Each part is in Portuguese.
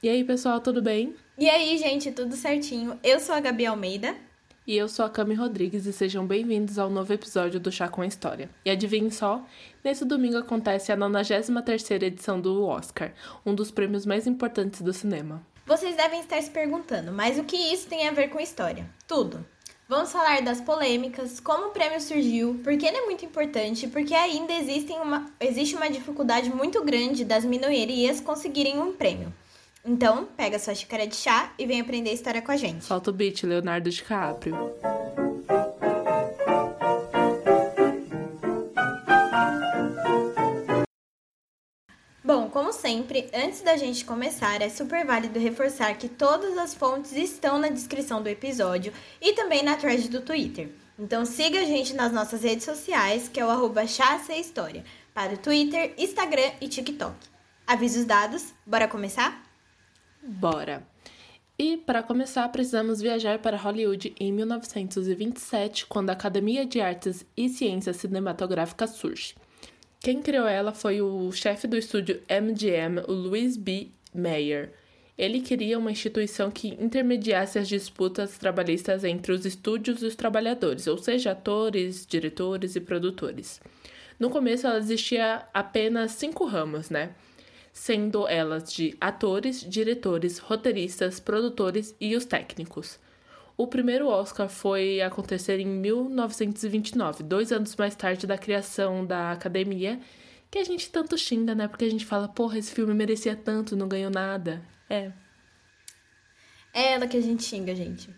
E aí, pessoal, tudo bem? E aí, gente, tudo certinho? Eu sou a Gabi Almeida. E eu sou a Cami Rodrigues e sejam bem-vindos ao novo episódio do Chá com a História. E adivinhem só, nesse domingo acontece a 93ª edição do Oscar, um dos prêmios mais importantes do cinema. Vocês devem estar se perguntando, mas o que isso tem a ver com história? Tudo. Vamos falar das polêmicas, como o prêmio surgiu, por que ele é muito importante, porque ainda uma, existe uma dificuldade muito grande das minorias conseguirem um prêmio. Então, pega sua xícara de chá e vem aprender a história com a gente. Solta o beat, Leonardo DiCaprio. Bom, como sempre, antes da gente começar, é super válido reforçar que todas as fontes estão na descrição do episódio e também na thread do Twitter. Então siga a gente nas nossas redes sociais, que é o arroba História, para o Twitter, Instagram e TikTok. Avisos dados, bora começar? Bora! E para começar, precisamos viajar para Hollywood em 1927, quando a Academia de Artes e Ciências Cinematográficas surge. Quem criou ela foi o chefe do estúdio MGM, o Louis B. Mayer. Ele queria uma instituição que intermediasse as disputas trabalhistas entre os estúdios e os trabalhadores, ou seja, atores, diretores e produtores. No começo, ela existia apenas cinco ramos, né? Sendo elas de atores, diretores, roteiristas, produtores e os técnicos. O primeiro Oscar foi acontecer em 1929, dois anos mais tarde da criação da academia, que a gente tanto xinga, né? Porque a gente fala, porra, esse filme merecia tanto, não ganhou nada. É. É ela que a gente xinga, gente.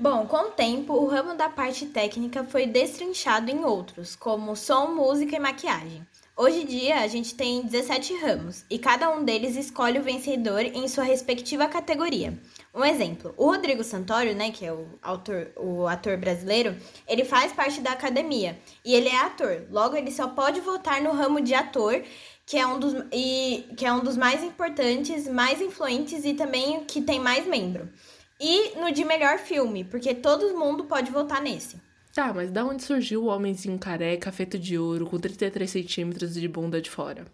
Bom, com o tempo, o ramo da parte técnica foi destrinchado em outros, como som, música e maquiagem. Hoje em dia, a gente tem 17 ramos e cada um deles escolhe o vencedor em sua respectiva categoria. Um exemplo, o Rodrigo Santoro, né, que é o, autor, o ator brasileiro, ele faz parte da academia e ele é ator. Logo, ele só pode votar no ramo de ator, que é um dos, e, que é um dos mais importantes, mais influentes e também que tem mais membro. E no de melhor filme, porque todo mundo pode votar nesse. Tá, mas da onde surgiu o homenzinho careca, feito de ouro, com 33 centímetros de bunda de fora?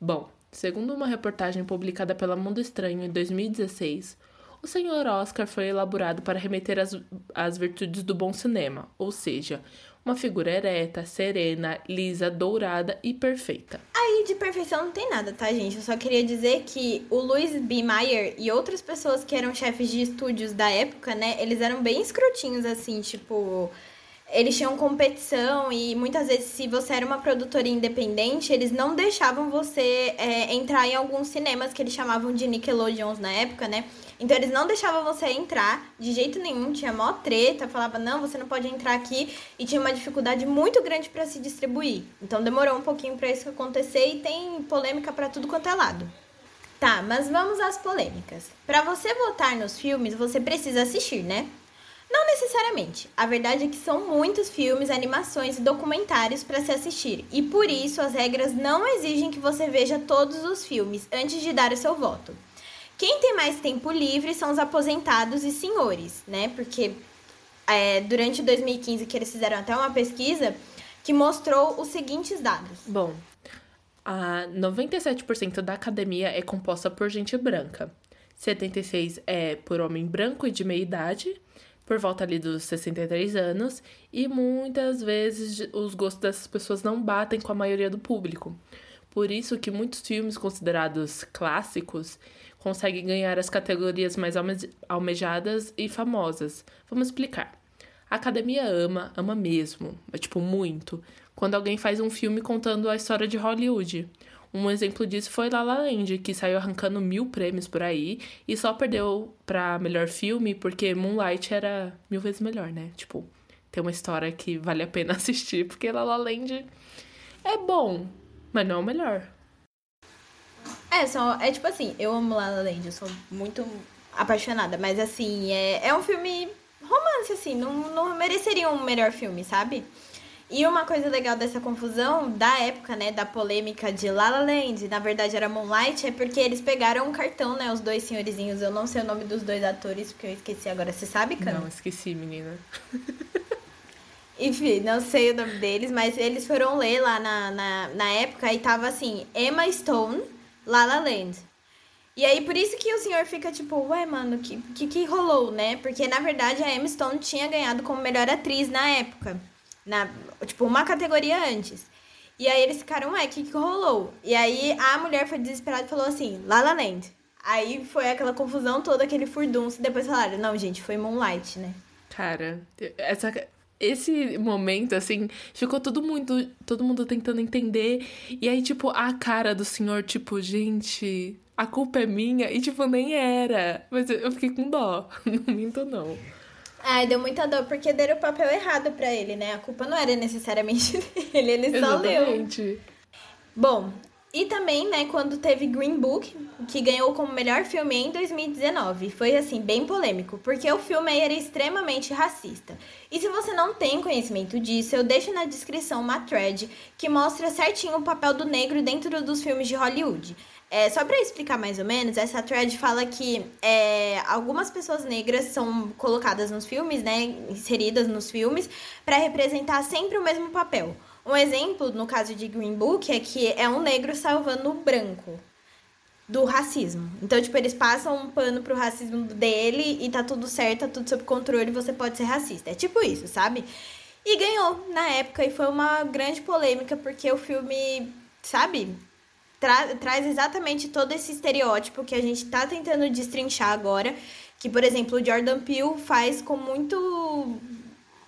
Bom, segundo uma reportagem publicada pela Mundo Estranho em 2016, o senhor Oscar foi elaborado para remeter às, às virtudes do bom cinema, ou seja, uma figura ereta, serena, lisa, dourada e perfeita. Aí de perfeição não tem nada, tá, gente? Eu só queria dizer que o Louis B. Mayer e outras pessoas que eram chefes de estúdios da época, né, eles eram bem escrotinhos, assim, tipo eles tinham competição e muitas vezes, se você era uma produtora independente, eles não deixavam você é, entrar em alguns cinemas que eles chamavam de Nickelodeons na época, né? Então eles não deixavam você entrar de jeito nenhum, tinha mó treta, falava, não, você não pode entrar aqui, e tinha uma dificuldade muito grande para se distribuir. Então demorou um pouquinho para isso acontecer e tem polêmica para tudo quanto é lado. Tá, mas vamos às polêmicas. Para você votar nos filmes, você precisa assistir, né? Não necessariamente. A verdade é que são muitos filmes, animações e documentários para se assistir, e por isso as regras não exigem que você veja todos os filmes antes de dar o seu voto. Quem tem mais tempo livre são os aposentados e senhores, né? Porque é, durante 2015 que eles fizeram até uma pesquisa que mostrou os seguintes dados. Bom, a 97% da academia é composta por gente branca. 76 é por homem branco e de meia idade, por volta ali dos 63 anos, e muitas vezes os gostos dessas pessoas não batem com a maioria do público. Por isso que muitos filmes considerados clássicos conseguem ganhar as categorias mais almejadas e famosas. Vamos explicar. A academia ama, ama mesmo, é tipo muito, quando alguém faz um filme contando a história de Hollywood. Um exemplo disso foi La La Land, que saiu arrancando mil prêmios por aí e só perdeu pra melhor filme porque Moonlight era mil vezes melhor, né? Tipo, tem uma história que vale a pena assistir, porque La La Land é bom, mas não é o melhor. É, só, é tipo assim, eu amo La La Land, eu sou muito apaixonada, mas assim, é, é um filme romance, assim, não, não mereceria um melhor filme, sabe? E uma coisa legal dessa confusão, da época, né, da polêmica de La La Land, na verdade era Moonlight, é porque eles pegaram um cartão, né, os dois senhorizinhos, eu não sei o nome dos dois atores, porque eu esqueci agora, você sabe, Cam? Não, esqueci, menina. Enfim, não sei o nome deles, mas eles foram ler lá na, na, na época e tava assim, Emma Stone, La La Land. E aí, por isso que o senhor fica tipo, ué, mano, que, que, que rolou, né? Porque, na verdade, a Emma Stone tinha ganhado como melhor atriz na época. Na, tipo, uma categoria antes. E aí eles ficaram, ué, o que, que rolou? E aí a mulher foi desesperada e falou assim, La La Land. Aí foi aquela confusão toda, aquele furdunço. E depois falaram, não, gente, foi Moonlight, né? Cara, essa, esse momento, assim, ficou todo mundo, todo mundo tentando entender. E aí, tipo, a cara do senhor, tipo, gente, a culpa é minha. E, tipo, nem era. Mas eu fiquei com dó. Não minto, não. Ai, deu muita dor porque deram o papel errado para ele, né? A culpa não era necessariamente dele, ele só Exatamente. leu. Bom, e também, né, quando teve Green Book, que ganhou como melhor filme em 2019. Foi, assim, bem polêmico, porque o filme era extremamente racista. E se você não tem conhecimento disso, eu deixo na descrição uma thread que mostra certinho o papel do negro dentro dos filmes de Hollywood. É, só para explicar mais ou menos, essa thread fala que é, algumas pessoas negras são colocadas nos filmes, né, inseridas nos filmes, para representar sempre o mesmo papel. Um exemplo, no caso de Green Book, é que é um negro salvando o branco do racismo. Então, tipo, eles passam um pano pro racismo dele e tá tudo certo, tá tudo sob controle, você pode ser racista. É tipo isso, sabe? E ganhou na época e foi uma grande polêmica porque o filme, sabe, tra traz exatamente todo esse estereótipo que a gente tá tentando destrinchar agora, que por exemplo, o Jordan Peele faz com muito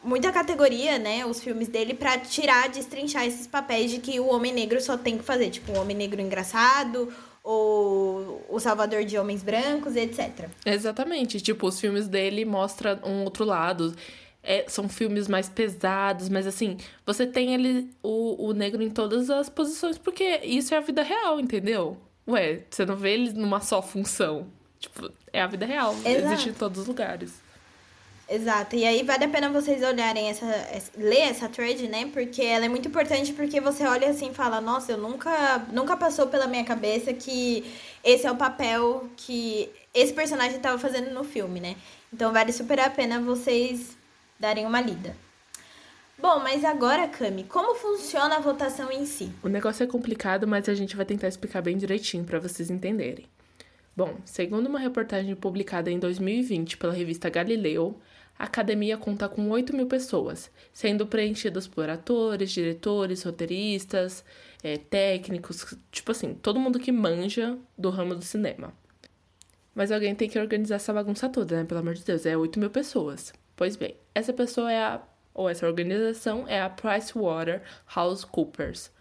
muita categoria, né, os filmes dele para tirar, destrinchar esses papéis de que o homem negro só tem que fazer, tipo, o homem negro engraçado, ou o salvador de homens brancos, etc. Exatamente, tipo, os filmes dele mostram um outro lado. É, são filmes mais pesados, mas assim, você tem ele, o, o negro em todas as posições, porque isso é a vida real, entendeu? Ué, você não vê ele numa só função. Tipo, é a vida real. Exato. Existe em todos os lugares. Exato. E aí vale a pena vocês olharem essa, essa, ler essa thread, né? Porque ela é muito importante porque você olha assim e fala, nossa, eu nunca nunca passou pela minha cabeça que esse é o papel que esse personagem estava fazendo no filme, né? Então vale super a pena vocês darem uma lida. Bom, mas agora, Cami, como funciona a votação em si? O negócio é complicado, mas a gente vai tentar explicar bem direitinho para vocês entenderem. Bom, segundo uma reportagem publicada em 2020 pela revista Galileu, a academia conta com 8 mil pessoas, sendo preenchidas por atores, diretores, roteiristas, é, técnicos, tipo assim, todo mundo que manja do ramo do cinema. Mas alguém tem que organizar essa bagunça toda, né? Pelo amor de Deus, é 8 mil pessoas. Pois bem, essa pessoa é a, ou essa organização é a PricewaterhouseCoopers,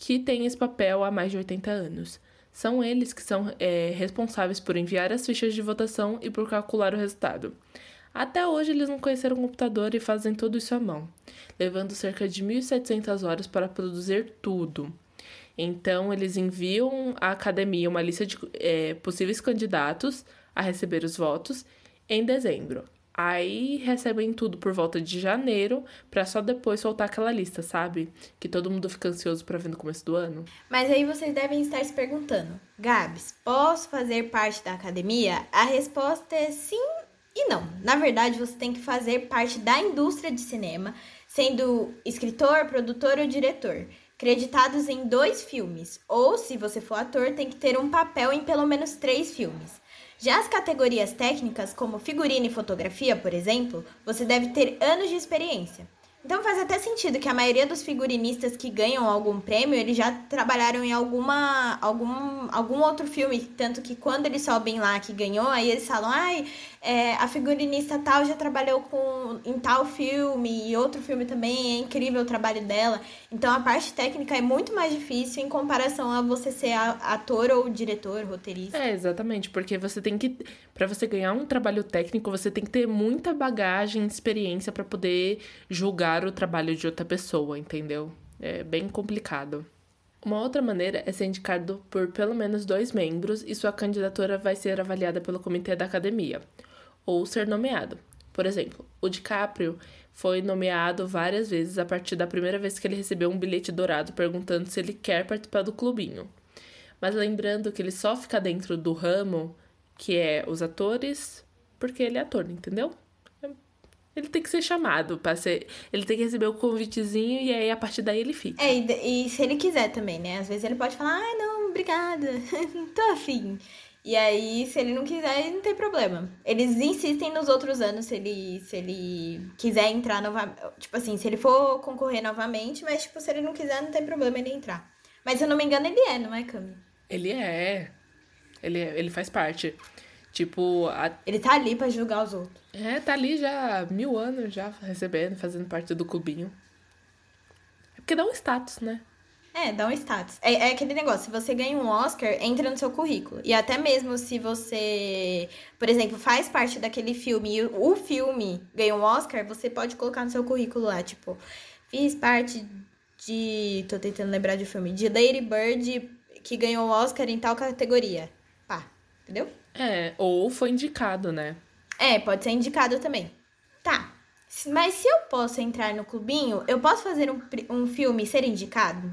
que tem esse papel há mais de 80 anos. São eles que são é, responsáveis por enviar as fichas de votação e por calcular o resultado. Até hoje eles não conheceram o computador e fazem tudo isso à mão, levando cerca de 1.700 horas para produzir tudo. Então, eles enviam à academia uma lista de é, possíveis candidatos a receber os votos em dezembro. Aí recebem tudo por volta de janeiro, para só depois soltar aquela lista, sabe? Que todo mundo fica ansioso para ver no começo do ano. Mas aí vocês devem estar se perguntando: Gabs, posso fazer parte da academia? A resposta é sim e não. Na verdade, você tem que fazer parte da indústria de cinema, sendo escritor, produtor ou diretor, creditados em dois filmes, ou se você for ator, tem que ter um papel em pelo menos três filmes. Já as categorias técnicas, como figurino e fotografia, por exemplo, você deve ter anos de experiência. Então faz até sentido que a maioria dos figurinistas que ganham algum prêmio, eles já trabalharam em alguma algum, algum outro filme, tanto que quando eles sobem lá que ganhou, aí eles falam, ai, é, a figurinista tal já trabalhou com, em tal filme e outro filme também, é incrível o trabalho dela. Então a parte técnica é muito mais difícil em comparação a você ser ator ou diretor, roteirista. É, exatamente, porque você tem que, para você ganhar um trabalho técnico, você tem que ter muita bagagem, experiência para poder julgar o trabalho de outra pessoa, entendeu? É bem complicado. Uma outra maneira é ser indicado por pelo menos dois membros e sua candidatura vai ser avaliada pelo comitê da academia ou ser nomeado. Por exemplo, o DiCaprio foi nomeado várias vezes a partir da primeira vez que ele recebeu um bilhete dourado perguntando se ele quer participar do clubinho. Mas lembrando que ele só fica dentro do ramo que é os atores, porque ele é ator, entendeu? Ele tem que ser chamado para ser. Ele tem que receber o convitezinho e aí a partir daí ele fica. É, e, se ele quiser também, né? Às vezes ele pode falar, ai, não, obrigada, tô afim. E aí, se ele não quiser, não tem problema. Eles insistem nos outros anos se ele, se ele quiser entrar novamente. Tipo assim, se ele for concorrer novamente, mas tipo, se ele não quiser, não tem problema ele entrar. Mas se eu não me engano, ele é, não é, Cami? Ele é. Ele, é, ele faz parte. Tipo. A... Ele tá ali pra julgar os outros. É, tá ali já há mil anos já recebendo, fazendo parte do clubinho. É porque dá um status, né? É, dá um status. É, é, aquele negócio, se você ganha um Oscar, entra no seu currículo. E até mesmo se você, por exemplo, faz parte daquele filme e o filme ganhou um Oscar, você pode colocar no seu currículo lá, tipo, fiz parte de. tô tentando lembrar de filme, de Lady Bird que ganhou o Oscar em tal categoria. Pá, entendeu? É, ou foi indicado, né? É, pode ser indicado também. Tá. Mas se eu posso entrar no clubinho, eu posso fazer um, um filme ser indicado?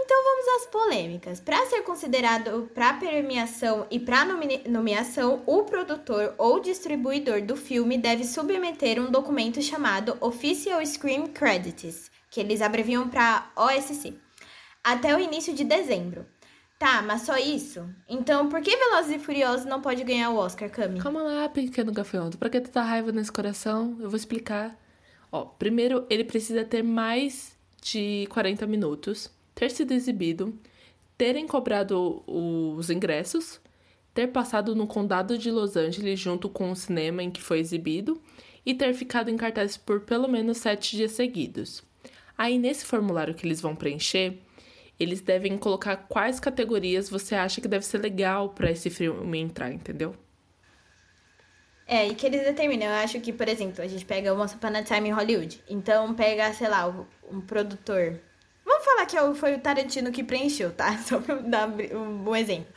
Então vamos às polêmicas. Para ser considerado para premiação e para nomeação, o produtor ou distribuidor do filme deve submeter um documento chamado Official Screen Credits, que eles abreviam para OSC, até o início de dezembro. Tá, mas só isso? Então por que Velozes e Furiosos não pode ganhar o Oscar, Cami? Calma lá, pequeno gafanhoto. Pra que tá raiva nesse coração? Eu vou explicar. Ó, primeiro, ele precisa ter mais de 40 minutos ter sido exibido, terem cobrado os ingressos, ter passado no condado de Los Angeles junto com o cinema em que foi exibido e ter ficado em cartaz por pelo menos sete dias seguidos. Aí, nesse formulário que eles vão preencher, eles devem colocar quais categorias você acha que deve ser legal para esse filme entrar, entendeu? É, e que eles determinam. Eu acho que, por exemplo, a gente pega o Once Upon a Time em Hollywood. Então, pega, sei lá, um produtor Vamos falar que é foi o Tarantino que preencheu, tá? Só pra dar um bom exemplo.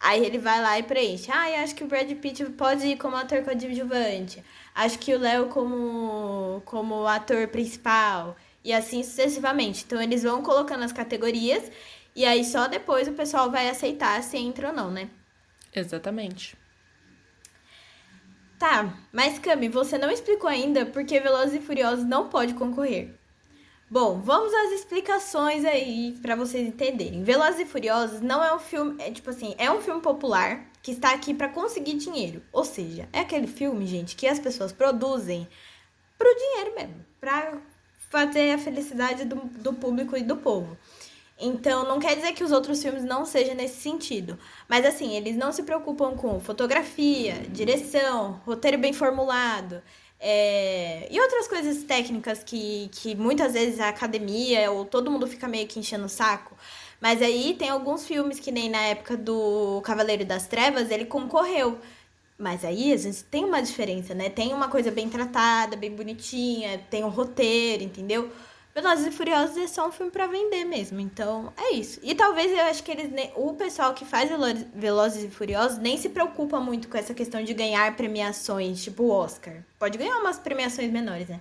Aí ele vai lá e preenche. Ah, eu acho que o Brad Pitt pode ir como ator coadjuvante. Acho que o Léo como, como ator principal. E assim sucessivamente. Então eles vão colocando as categorias. E aí só depois o pessoal vai aceitar se entra ou não, né? Exatamente. Tá, mas Cami, você não explicou ainda por que Velozes e Furiosos não pode concorrer. Bom, vamos às explicações aí para vocês entenderem. Velozes e Furiosos não é um filme, é tipo assim, é um filme popular que está aqui para conseguir dinheiro. Ou seja, é aquele filme, gente, que as pessoas produzem pro dinheiro mesmo, para fazer a felicidade do, do público e do povo. Então, não quer dizer que os outros filmes não sejam nesse sentido. Mas, assim, eles não se preocupam com fotografia, direção, roteiro bem formulado. É, e outras coisas técnicas que, que muitas vezes a academia ou todo mundo fica meio que enchendo o saco. Mas aí tem alguns filmes que nem na época do Cavaleiro das Trevas ele concorreu. Mas aí a gente tem uma diferença, né? Tem uma coisa bem tratada, bem bonitinha, tem um roteiro, entendeu? Velozes e Furiosos é só um filme para vender mesmo. Então, é isso. E talvez eu acho que eles o pessoal que faz Velozes e Furiosos nem se preocupa muito com essa questão de ganhar premiações, tipo Oscar. Pode ganhar umas premiações menores, né?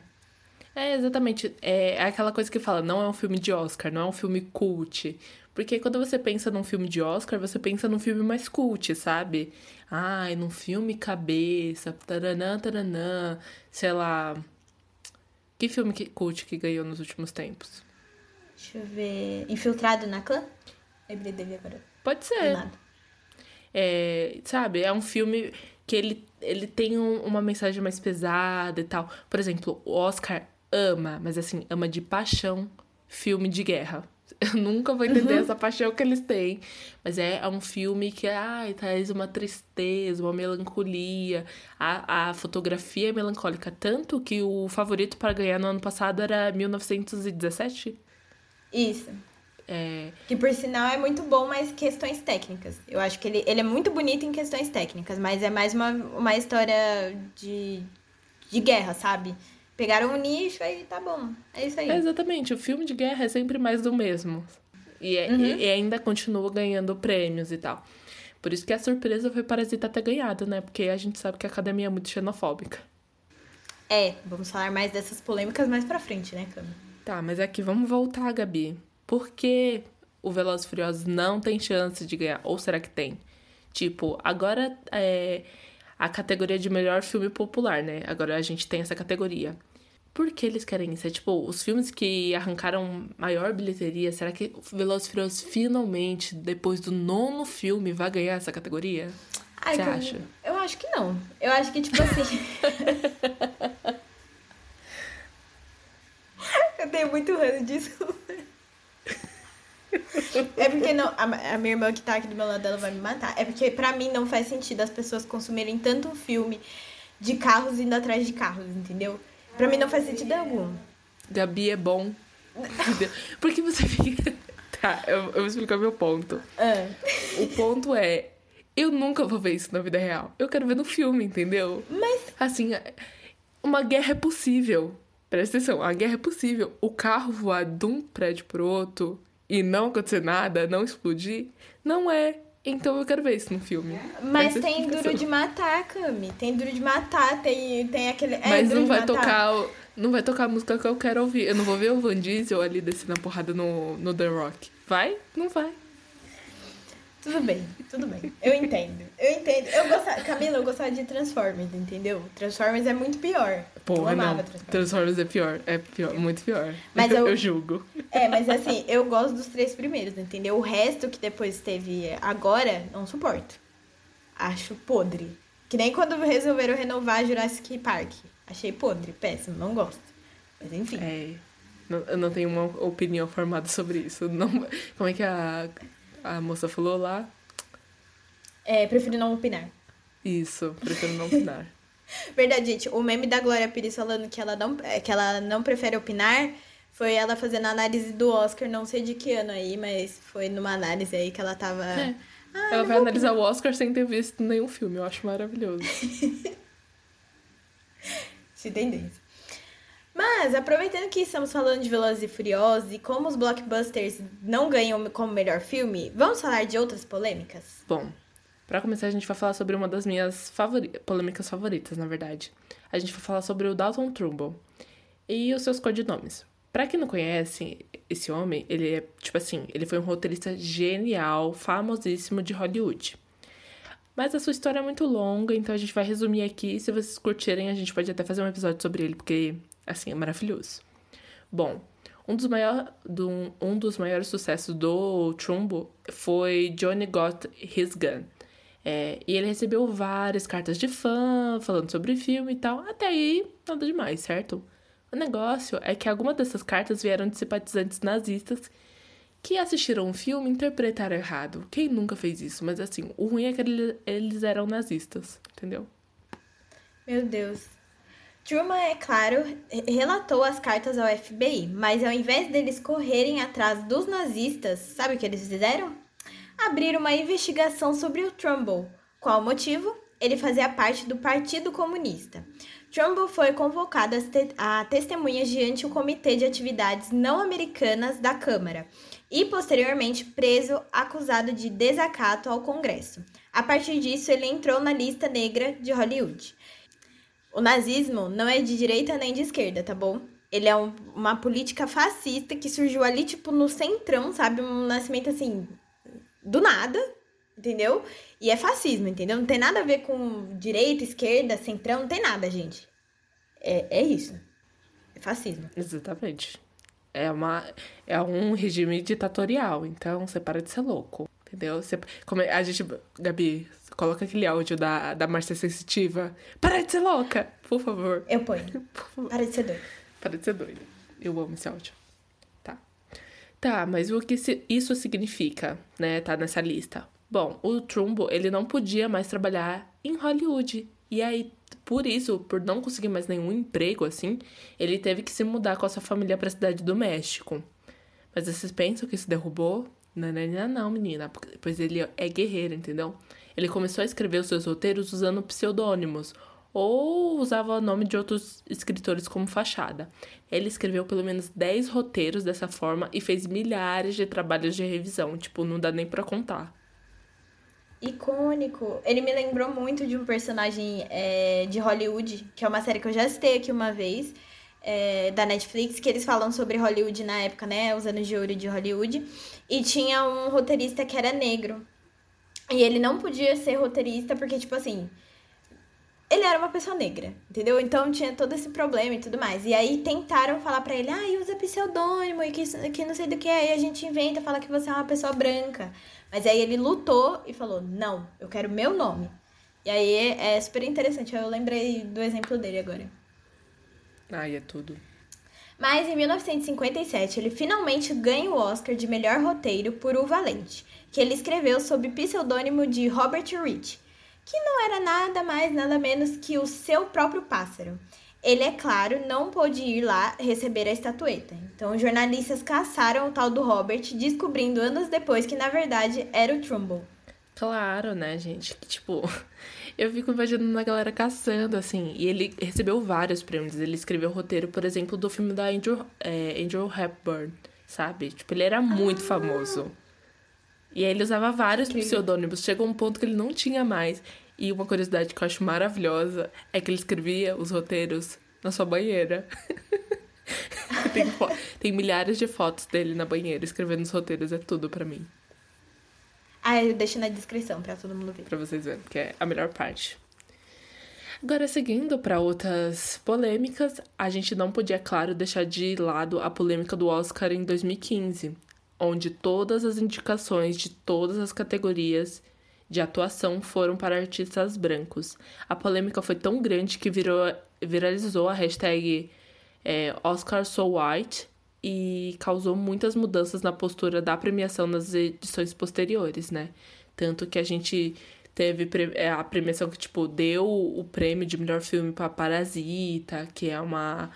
É, exatamente. É aquela coisa que fala, não é um filme de Oscar, não é um filme cult. Porque quando você pensa num filme de Oscar, você pensa num filme mais cult, sabe? Ai, num filme cabeça, taranã, taranã, sei lá, que filme que, cult que ganhou nos últimos tempos? Deixa eu ver. Infiltrado na clã? Lembrei dele agora. Pode ser. É, sabe, é um filme que ele, ele tem um, uma mensagem mais pesada e tal. Por exemplo, o Oscar ama, mas assim, ama de paixão filme de guerra. Eu nunca vou entender uhum. essa paixão que eles têm. Mas é, é um filme que ai, traz uma tristeza, uma melancolia. A, a fotografia é melancólica. Tanto que o favorito para ganhar no ano passado era 1917. Isso. É... Que por sinal é muito bom, mas questões técnicas. Eu acho que ele, ele é muito bonito em questões técnicas, mas é mais uma, uma história de, de guerra, sabe? Pegaram um nicho aí tá bom. É isso aí. É exatamente. O filme de guerra é sempre mais do mesmo. E, é, uhum. e, ainda continua ganhando prêmios e tal. Por isso que a surpresa foi Parasita ter ganhado, né? Porque a gente sabe que a academia é muito xenofóbica. É, vamos falar mais dessas polêmicas mais pra frente, né, Cami? Tá, mas aqui vamos voltar, Gabi. Por que o Velozes Furiosos não tem chance de ganhar? Ou será que tem? Tipo, agora é a categoria de melhor filme popular, né? Agora a gente tem essa categoria. Por que eles querem isso? É tipo, os filmes que arrancaram maior bilheteria, será que Velozes Furiosos finalmente, depois do nono filme, vai ganhar essa categoria? Você acha? Eu, eu acho que não. Eu acho que, tipo assim. eu tenho muito ranço disso. É porque não. A, a, minha irmã que tá aqui do meu lado, ela vai me matar. É porque pra mim não faz sentido as pessoas consumirem tanto filme de carros indo atrás de carros, entendeu? Pra mim não faz sentido algum. Gabi é bom. Porque você fica. Tá, eu, eu vou explicar meu ponto. Ah. O ponto é. Eu nunca vou ver isso na vida real. Eu quero ver no filme, entendeu? Mas. Assim, uma guerra é possível. Presta atenção, a guerra é possível. O carro voar de um prédio pro outro e não acontecer nada, não explodir, não é. Então eu quero ver isso no filme. Mas tem Duro de Matar, Cami. Tem Duro de Matar, tem, tem aquele. É, Mas Duro não de vai Matar. tocar. Não vai tocar a música que eu quero ouvir. Eu não vou ver o Van Diesel ali descendo a porrada no, no The Rock. Vai? Não vai. Tudo bem, tudo bem. Eu entendo. Eu entendo. Eu gostava, Camila, eu gostava de Transformers, entendeu? Transformers é muito pior. eu Porra, amava não. Transformers. Transformers é pior. É pior, muito pior. Mas eu, eu- eu julgo. É, mas assim, eu gosto dos três primeiros, entendeu? O resto que depois teve agora, não suporto. Acho podre. Que nem quando resolveram renovar Jurassic Park. Achei podre, péssimo, não gosto. Mas enfim. É. não- eu não tenho uma opinião formada sobre isso. Não, como é que a, a moça falou lá? É, prefiro não opinar. Isso, prefiro não opinar. Verdade, gente. O meme da Glória Pires falando que ela não, que ela não prefere opinar foi ela fazendo a análise do Oscar, não sei de que ano aí, mas foi numa análise aí que ela tava. É. Ah, Ela vai analisar o Oscar sem ter visto nenhum filme. Eu acho maravilhoso. De tendência. Mas, aproveitando que estamos falando de Velozes e Furiosos e como os blockbusters não ganham como melhor filme, vamos falar de outras polêmicas? Bom, pra começar, a gente vai falar sobre uma das minhas favori... polêmicas favoritas, na verdade. A gente vai falar sobre o Dalton Trumbo e os seus codinomes. Pra quem não conhece, esse homem, ele é, tipo assim, ele foi um roteirista genial, famosíssimo de Hollywood. Mas a sua história é muito longa, então a gente vai resumir aqui. Se vocês curtirem, a gente pode até fazer um episódio sobre ele, porque, assim, é maravilhoso. Bom, um dos, maior, do, um dos maiores sucessos do Trumbo foi Johnny Got His Gun. É, e ele recebeu várias cartas de fã falando sobre o filme e tal. Até aí, nada demais, certo? O negócio é que algumas dessas cartas vieram de simpatizantes nazistas que assistiram o filme e interpretaram errado. Quem nunca fez isso? Mas assim, o ruim é que ele- eles eram nazistas, entendeu? Meu Deus. Truman, é claro, re- relatou as cartas ao FBI, mas ao invés deles correrem atrás dos nazistas, sabe o que eles fizeram? Abriram uma investigação sobre o Trumbull. Qual o motivo? Ele fazia parte do Partido Comunista. Trumbull foi convocado a te- a testemunhas diante o Comitê de Atividades Não Americanas da Câmara e, posteriormente, preso acusado de desacato ao Congresso. A partir disso, ele entrou na lista negra de Hollywood. O nazismo não é de direita nem de esquerda, tá bom? Ele é um- uma política fascista que surgiu ali, tipo, no centrão, sabe? Um nascimento assim, do nada, entendeu? E é fascismo, entendeu? Não tem nada a ver com direita, esquerda, centrão, não tem nada, gente. É, é isso. É fascismo. Exatamente. É, uma, é um regime ditatorial, então você para de ser louco, entendeu? Você, como é- a gente, Gabi, coloca aquele áudio da, da Márcia Sensitiva. Para de ser louca, por favor. Eu ponho. Para de ser doido. Para de ser doida. Eu amo esse áudio. Tá. Tá, mas o que isso significa, né? Tá nessa lista. Bom, o Trumbo, ele não podia mais trabalhar em Hollywood. E aí, por isso, por não conseguir mais nenhum emprego assim, ele teve que se mudar com a sua família pra cidade do México. Mas vocês pensam que isso derrubou? Não, não, não, não, menina. Pois ele é guerreiro, entendeu? Ele começou a escrever os seus roteiros usando pseudônimos ou usava o nome de outros escritores como fachada. Ele escreveu pelo menos 10 roteiros dessa forma e fez milhares de trabalhos de revisão. Tipo, não dá nem pra contar. Icônico. Ele me lembrou muito de um personagem é, de Hollywood, que é uma série que eu já citei aqui uma vez, é, da Netflix, que eles falam sobre Hollywood na época, né? Os anos de ouro de Hollywood. E tinha um roteirista que era negro. E ele não podia ser roteirista porque, tipo assim, ele era uma pessoa negra, entendeu? Então tinha todo esse problema e tudo mais. E aí tentaram falar pra ele, ah, usa pseudônimo e que, que não sei do que, aí a gente inventa, fala que você é uma pessoa branca. Mas aí ele lutou e falou, não, eu quero meu nome. E aí é super interessante. Eu lembrei do exemplo dele agora. Ai, é tudo. Mas em 1957, ele finalmente ganha o Oscar de melhor roteiro por O Valente, que ele escreveu sob pseudônimo de Robert Rich, que não era nada mais, nada menos que o seu próprio pássaro. Ele, é claro, não pôde ir lá receber a estatueta. Então, jornalistas caçaram o tal do Robert, descobrindo anos depois que, na verdade, era o Trumbull. Claro, né, gente? Tipo, eu fico imaginando a galera caçando, assim. E ele recebeu vários prêmios. Ele escreveu o roteiro, por exemplo, do filme da Andrew, é, Andrew Hepburn, sabe? Tipo, ele era muito ah. famoso. E aí ele usava vários que... pseudônimos. Chegou um ponto que ele não tinha mais. E uma curiosidade que eu acho maravilhosa é que ele escrevia os roteiros na sua banheira. tem, tem milhares de fotos dele na banheira escrevendo os roteiros. É tudo para mim. Ah, eu deixo na descrição para todo mundo ver. Pra vocês verem, que é a melhor parte. Agora, seguindo para outras polêmicas, a gente não podia, claro, deixar de lado a polêmica do Oscar em 2015, onde todas as indicações de todas as categorias de atuação foram para artistas brancos. A polêmica foi tão grande que virou, viralizou a hashtag é, Oscar So White e causou muitas mudanças na postura da premiação nas edições posteriores, né? Tanto que a gente teve é, a premiação que, tipo, deu o prêmio de melhor filme para Parasita, que é uma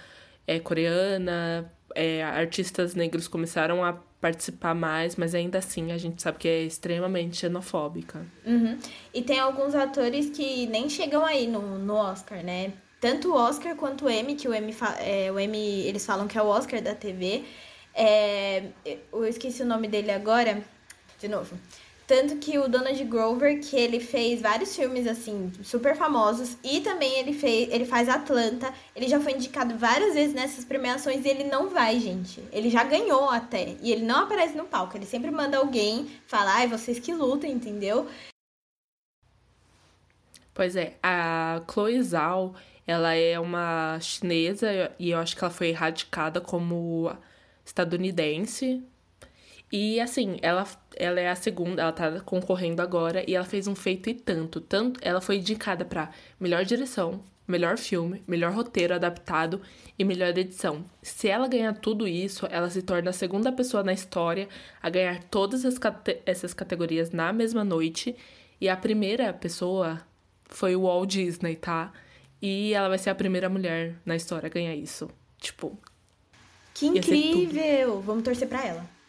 é, coreana. É, artistas negros começaram a participar mais, mas ainda assim a gente sabe que é extremamente xenofóbica. Uhum. E tem alguns atores que nem chegam aí no, no Oscar, né? Tanto o Oscar quanto o Emmy, que o Emmy, é, o Emmy eles falam que é o Oscar da TV. É, eu esqueci o nome dele agora, de novo. Tanto que o Donald Grover, que ele fez vários filmes, assim, super famosos. E também ele, fez, ele faz Atlanta. Ele já foi indicado várias vezes nessas premiações e ele não vai, gente. Ele já ganhou até. E ele não aparece no palco. Ele sempre manda alguém falar, ai, vocês que lutam, entendeu? Pois é, a Chloe Zhao, ela é uma chinesa e eu acho que ela foi erradicada como estadunidense e assim, ela, ela é a segunda, ela tá concorrendo agora e ela fez um feito e tanto. tanto ela foi indicada para melhor direção, melhor filme, melhor roteiro adaptado e melhor edição. Se ela ganhar tudo isso, ela se torna a segunda pessoa na história a ganhar todas as, essas categorias na mesma noite. E a primeira pessoa foi o Walt Disney, tá? E ela vai ser a primeira mulher na história a ganhar isso. Tipo. Que incrível! Vamos torcer pra ela.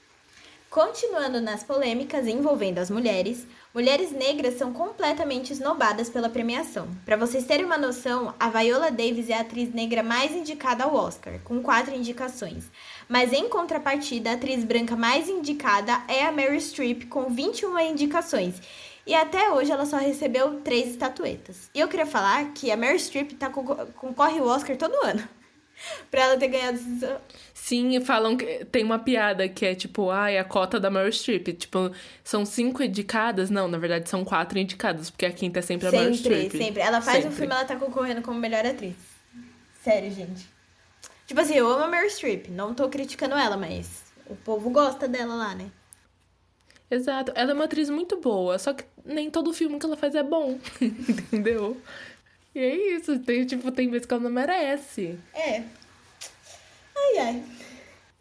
Continuando nas polêmicas envolvendo as mulheres, mulheres negras são completamente esnobadas pela premiação. Para vocês terem uma noção, a Viola Davis é a atriz negra mais indicada ao Oscar, com quatro indicações. Mas em contrapartida, a atriz branca mais indicada é a Mary Streep, com 21 indicações. E até hoje ela só recebeu três estatuetas. E eu queria falar que a Mary Streep tá, concorre ao Oscar todo ano. pra ela ter ganhado. Sim, falam que tem uma piada que é tipo, ai, ah, a cota da Meryl Streep. Tipo, são cinco indicadas? Não, na verdade são quatro indicadas, porque a quinta é sempre a Meryl Streep. Sempre, sempre. Ela faz sempre. um filme, ela tá concorrendo como melhor atriz. Sério, gente. Tipo assim, eu amo a Meryl Streep, não tô criticando ela, mas o povo gosta dela lá, né? Exato. Ela é uma atriz muito boa, só que nem todo filme que ela faz é bom. Entendeu? E é isso, tem, tipo, tem vezes que ela não merece. É. Ai, ai.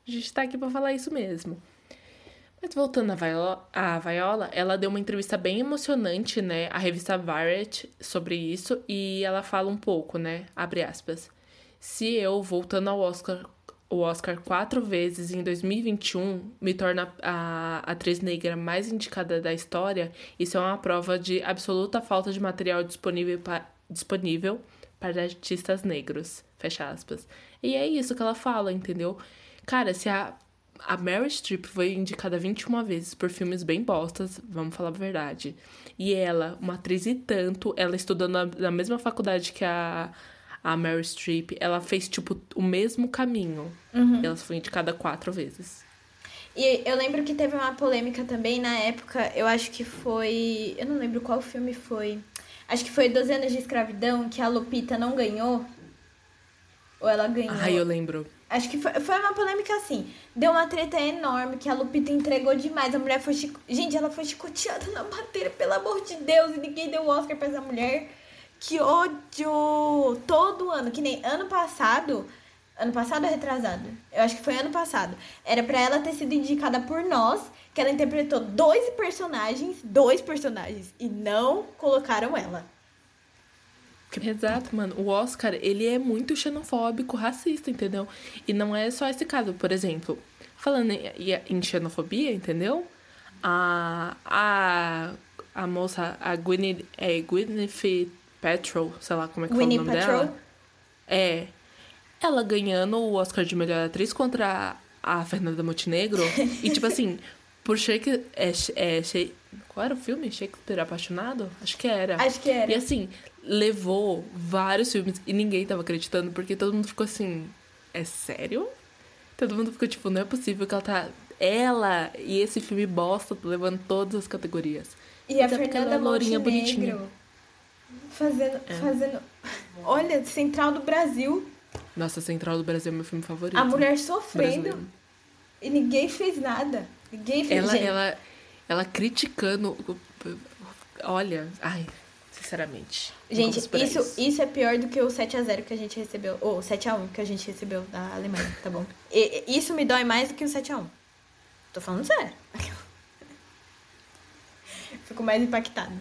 A gente tá aqui pra falar isso mesmo. Mas voltando à Viola, a Viola, ela deu uma entrevista bem emocionante, né, à revista Variety sobre isso, e ela fala um pouco, né, abre aspas. Se eu, voltando ao Oscar, o Oscar quatro vezes em 2021 me torna a atriz negra mais indicada da história, isso é uma prova de absoluta falta de material disponível para disponível para artistas negros. Fecha aspas. E é isso que ela fala, entendeu? Cara, se a, a Mary Streep foi indicada 21 vezes por filmes bem bostas, vamos falar a verdade. E ela, uma atriz e tanto, ela estudando na, na mesma faculdade que a, a Mary Streep, ela fez, tipo, o mesmo caminho. Uhum. Ela foi indicada quatro vezes. E eu lembro que teve uma polêmica também na época, eu acho que foi. Eu não lembro qual filme foi. Acho que foi 12 anos de escravidão que a Lupita não ganhou. Ou ela ganhou. Ai, eu lembro. Acho que foi, foi uma polêmica assim. Deu uma treta enorme que a Lupita entregou demais. A mulher foi chico... Gente, ela foi chicoteada na madeira, pelo amor de Deus. E ninguém deu o Oscar pra essa mulher. Que ódio! Todo ano, que nem ano passado. Ano passado ou retrasado? Eu acho que foi ano passado. Era para ela ter sido indicada por nós, que ela interpretou dois personagens, dois personagens, e não colocaram ela. Exato, mano. O Oscar, ele é muito xenofóbico, racista, entendeu? E não é só esse caso. Por exemplo, falando em, xenofobia, entendeu? A, a, a moça, a Gwyneth, é, Gwyneth Paltrow, sei lá como é que Gwyneth fala o nome Patrol? dela. É. Ela ganhando o Oscar de melhor atriz contra a, Fernanda Montenegro. e, tipo assim, por Shakespeare... É, é, qual era o filme? Shakespeare Apaixonado? Acho que era. Acho que era. E assim, levou vários filmes e ninguém tava acreditando, porque todo mundo ficou assim, é sério? Todo mundo ficou tipo, não é possível que ela tá. Ela e esse filme bosta levando todas as categorias. E Até a Fernanda Lourinha bonitinha. Fazendo, é. fazendo. Olha, Central do Brasil. Nossa, Central do Brasil é meu filme favorito. A mulher sofrendo. Brasileiro. E ninguém fez nada. Ninguém fez ela, ela, ela criticando. Olha, ai, sinceramente. Gente, isso, isso é pior do que o 7x0 que a gente recebeu. Ou 7x1 que a gente recebeu da Alemanha, tá bom? E, isso me dói mais do que o 7x1. Tô falando sério. Fico mais impactada.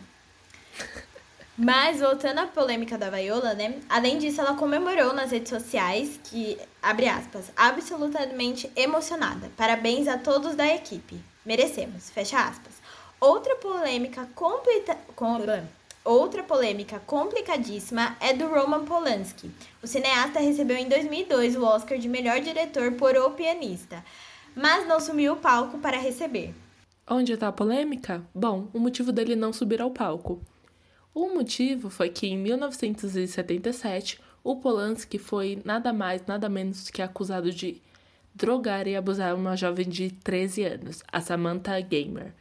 Mas voltando à polêmica da Viola, né? Além disso, ela comemorou nas redes sociais que, abre aspas, absolutamente emocionada. Parabéns a todos da equipe. Merecemos, fecha aspas. Outra polêmica completa, com, Outra polêmica complicadíssima é do Roman Polanski. O cineasta recebeu em 2002 o Oscar de melhor diretor por O Pianista, mas não sumiu o palco para receber. Onde está a polêmica? Bom, o motivo dele não subir ao palco. O motivo foi que em 1977 o Polanski foi nada mais, nada menos que acusado de drogar e abusar uma jovem de 13 anos, a Samantha Gamer.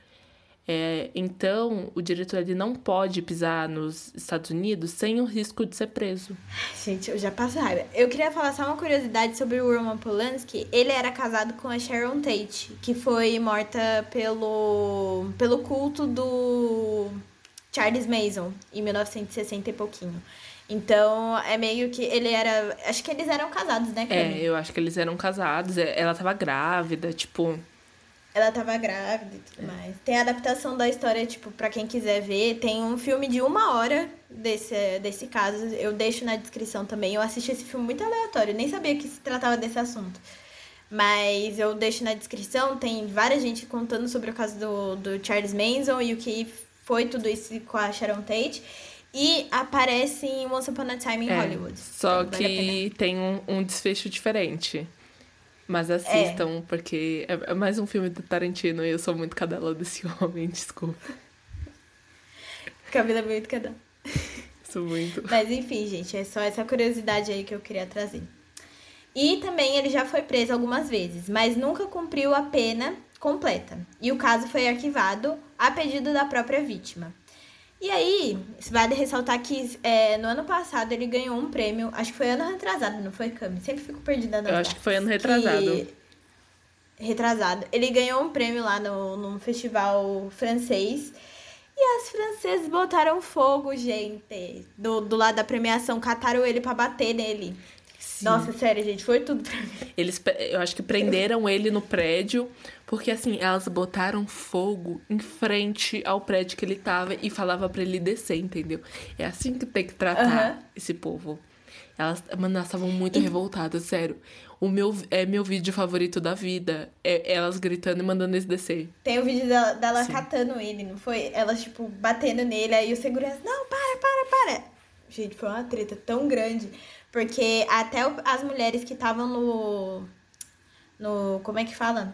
É, então, o diretor ele não pode pisar nos Estados Unidos sem o risco de ser preso. Gente, eu já passo raiva. Eu queria falar só uma curiosidade sobre o Roman Polanski. Ele era casado com a Sharon Tate, que foi morta pelo, pelo culto do Charles Mason, em 1960 e pouquinho. Então, é meio que ele era. Acho que eles eram casados, né, Cami? É, eu acho que eles eram casados. É, ela tava grávida, tipo ela tava grávida e tudo mais. Tem a adaptação da história, tipo, para quem quiser ver. Tem um filme de uma hora desse, desse caso. Eu deixo na descrição também. Eu assisti esse filme muito aleatório, nem sabia que se tratava desse assunto. Mas eu deixo na descrição, tem várias gente contando sobre o caso do, do Charles Manson e o que foi tudo isso com a Sharon Tate. E aparece em Once Upon a Time in é, Hollywood. Só então, vale que tem um, um desfecho diferente. Mas assistam, é. porque é, é mais um filme do Tarantino e eu sou muito cadela desse homem, desculpa. Camila é muito cadela. Sou muito. Mas enfim, gente, é só essa curiosidade aí que eu queria trazer. E também ele já foi preso algumas vezes, mas nunca cumpriu a pena completa. E o caso foi arquivado a pedido da própria vítima. E aí, vale ressaltar que é, no ano passado ele ganhou um prêmio, acho que foi ano retrasado, não foi, Cami? Sempre fico perdida nas Eu acho que foi ano retrasado. Que... Retrasado. Ele ganhou um prêmio lá no, num festival francês. E as francesas botaram fogo, gente. Do, do lado da premiação, cataram ele para bater nele. Sim. Nossa, sério, gente, foi tudo pra mim. Eles, eu acho que prenderam ele no prédio, porque assim, elas botaram fogo em frente ao prédio que ele tava e falava para ele descer, entendeu? É assim que tem que tratar uhum. esse povo. Elas, mano, elas estavam muito e... revoltadas, sério. O meu, é meu vídeo favorito da vida. É elas gritando e mandando eles descer. Tem o vídeo dela, dela catando ele, não foi? Elas, tipo, batendo nele, aí o segurança, não, para, para, para. Gente, foi uma treta tão grande. Porque até as mulheres que estavam no. No. Como é que fala?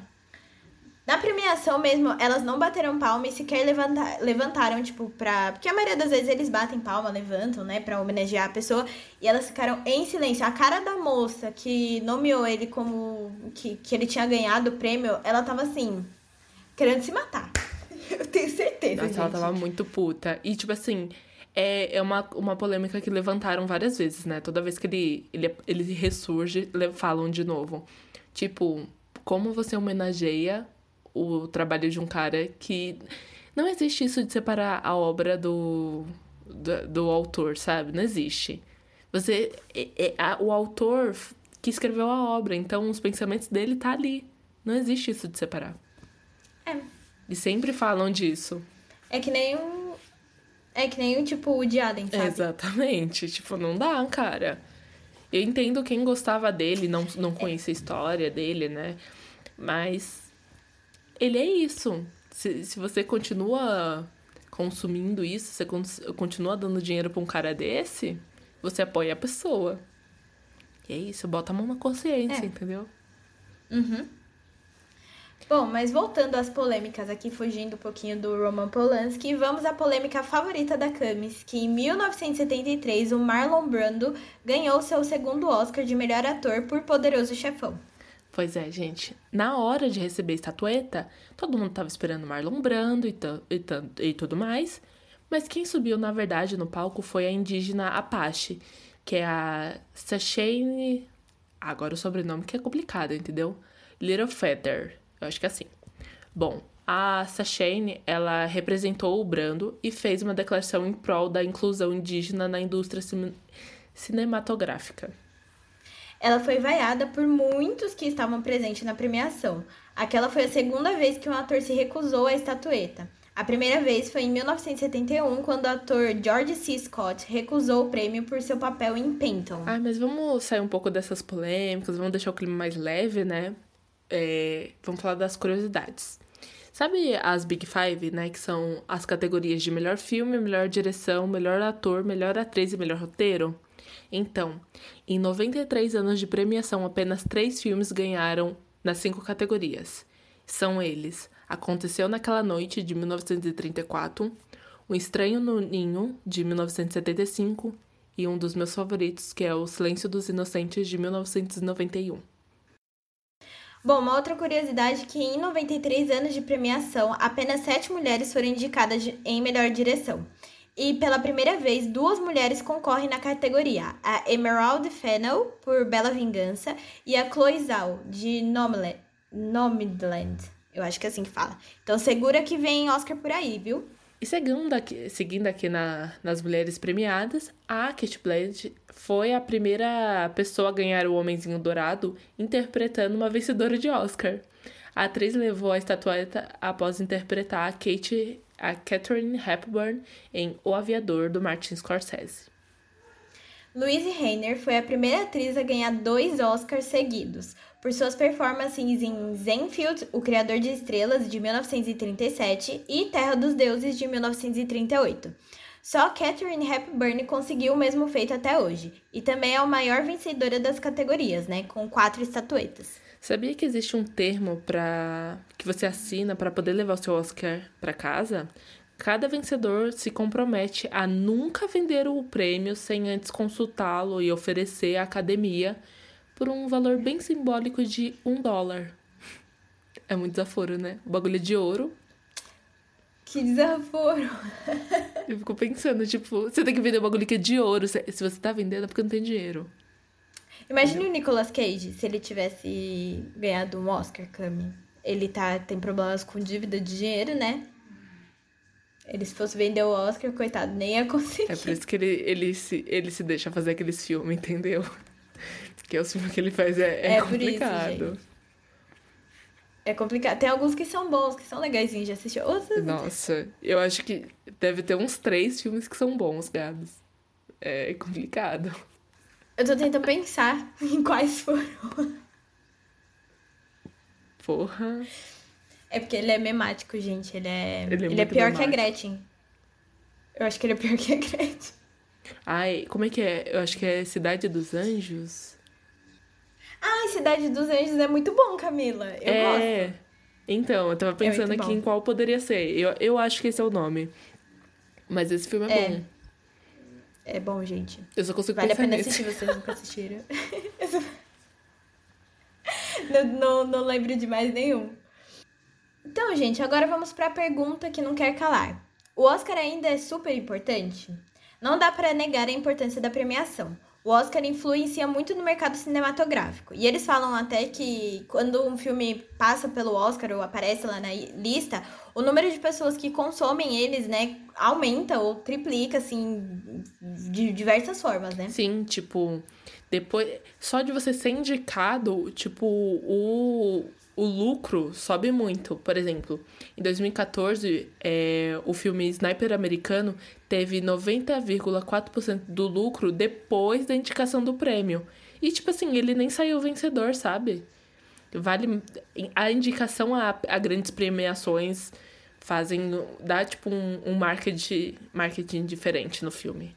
Na premiação mesmo, elas não bateram palma e sequer levantar, levantaram, tipo, pra. Porque a maioria das vezes eles batem palma, levantam, né, pra homenagear a pessoa. E elas ficaram em silêncio. A cara da moça que nomeou ele como. que, que ele tinha ganhado o prêmio, ela tava assim. querendo se matar. Eu tenho certeza. Nossa, gente. ela tava muito puta. E, tipo assim, é, é uma, uma polêmica que levantaram várias vezes, né? Toda vez que ele, ele, ele ressurge, falam de novo. Tipo, como você homenageia o trabalho de um cara que. Não existe isso de separar a obra do, do, do autor, sabe? Não existe. Você. É, é, a, o autor que escreveu a obra, então os pensamentos dele tá ali. Não existe isso de separar. É. E sempre falam disso. É que nem um. É que nem tipo o de Allen, sabe? Exatamente. Tipo, não dá, cara. Eu entendo quem gostava dele, não, não conhece a história dele, né? Mas ele é isso. Se, se você continua consumindo isso, você continua dando dinheiro pra um cara desse, você apoia a pessoa. E é isso, bota a mão na consciência, é. entendeu? Uhum. Bom, mas voltando às polêmicas aqui, fugindo um pouquinho do Roman Polanski, vamos à polêmica favorita da Camis, que em 1973 o Marlon Brando ganhou seu segundo Oscar de melhor ator por Poderoso Chefão. Pois é, gente. Na hora de receber a estatueta, todo mundo tava esperando Marlon Brando e, e, e tudo mais. Mas quem subiu, na verdade, no palco foi a indígena Apache, que é a Sashane. Agora o sobrenome que é complicado, entendeu? Little Feather. Eu acho que é assim. Bom, a Sashane, ela representou o Brando e fez uma declaração em prol da inclusão indígena na indústria cinematográfica. Ela foi vaiada por muitos que estavam presentes na premiação. Aquela foi a segunda vez que um ator se recusou à estatueta. A primeira vez foi em 1971, quando o ator George C. Scott recusou o prêmio por seu papel em Penton. Ah, mas vamos sair um pouco dessas polêmicas, vamos deixar o clima mais leve, né? É, vamos falar das curiosidades. Sabe as Big Five, né? Que são as categorias de melhor filme, melhor direção, melhor ator, melhor atriz e melhor roteiro? Então, em 93 anos de premiação, apenas três filmes ganharam nas cinco categorias. São eles Aconteceu Naquela Noite, de 1934, O Estranho no Ninho, de 1975 e um dos meus favoritos, que é O Silêncio dos Inocentes, de 1991. Bom, uma outra curiosidade é que em 93 anos de premiação, apenas sete mulheres foram indicadas em melhor direção. E pela primeira vez, duas mulheres concorrem na categoria: a Emerald Fennell, por Bela Vingança, e a Chloe Zhao, de Nomadland. Eu acho que é assim que fala. Então segura que vem Oscar por aí, viu? E seguindo aqui, seguindo aqui na, nas mulheres premiadas, a Kate Blanchett foi a primeira pessoa a ganhar o Homenzinho Dourado interpretando uma vencedora de Oscar. A atriz levou a estatueta após interpretar a Kate, a Catherine Hepburn em O Aviador do Martin Scorsese. Louise Rainer foi a primeira atriz a ganhar dois Oscars seguidos, por suas performances em Zenfield, O Criador de Estrelas, de 1937, e Terra dos Deuses, de 1938. Só Catherine Hepburn conseguiu o mesmo feito até hoje, e também é a maior vencedora das categorias, né, com quatro estatuetas. Sabia que existe um termo para que você assina para poder levar o seu Oscar para casa? Cada vencedor se compromete a nunca vender o prêmio sem antes consultá-lo e oferecer à academia por um valor bem simbólico de um dólar. É muito desaforo, né? O bagulho é de ouro. Que desaforo! Eu fico pensando, tipo, você tem que vender um bagulho que é de ouro. Se você tá vendendo é porque não tem dinheiro. Imagine o Nicolas Cage se ele tivesse ganhado um Oscar, Cami. Ele tá, tem problemas com dívida de dinheiro, né? Ele, se fosse vender o Oscar, coitado, nem ia conseguir. É por isso que ele, ele, se, ele se deixa fazer aqueles filmes, entendeu? Porque o filme que ele faz é, é, é complicado. Isso, é complicado. Tem alguns que são bons, que são legaisinhos de assistir. Outros... Nossa, eu acho que deve ter uns três filmes que são bons, gados. É complicado. Eu tô tentando pensar em quais foram. Porra. É porque ele é memático, gente. Ele é, ele é, ele é pior memático. que a Gretchen. Eu acho que ele é pior que a Gretchen. Ai, como é que é? Eu acho que é Cidade dos Anjos. Ai, Cidade dos Anjos é muito bom, Camila. Eu é... gosto. Então, eu tava é pensando é aqui bom. em qual poderia ser. Eu, eu acho que esse é o nome. Mas esse filme é, é. bom. É bom, gente. Eu só consigo vale pensar Vale a pena assistir, vocês nunca assistiram. não, não, não lembro de mais nenhum. Então, gente, agora vamos para a pergunta que não quer calar. O Oscar ainda é super importante? não dá para negar a importância da premiação. O Oscar influencia muito no mercado cinematográfico. E eles falam até que quando um filme passa pelo Oscar ou aparece lá na lista, o número de pessoas que consomem eles, né, aumenta ou triplica, assim, de diversas formas, né? Sim, tipo, depois. Só de você ser indicado, tipo, o, o lucro sobe muito. Por exemplo, em 2014, é, o filme Sniper Americano teve 90,4% do lucro depois da indicação do prêmio. E, tipo assim, ele nem saiu vencedor, sabe? Vale. A indicação a, a grandes premiações fazem. dá, tipo, um, um marketing, marketing diferente no filme.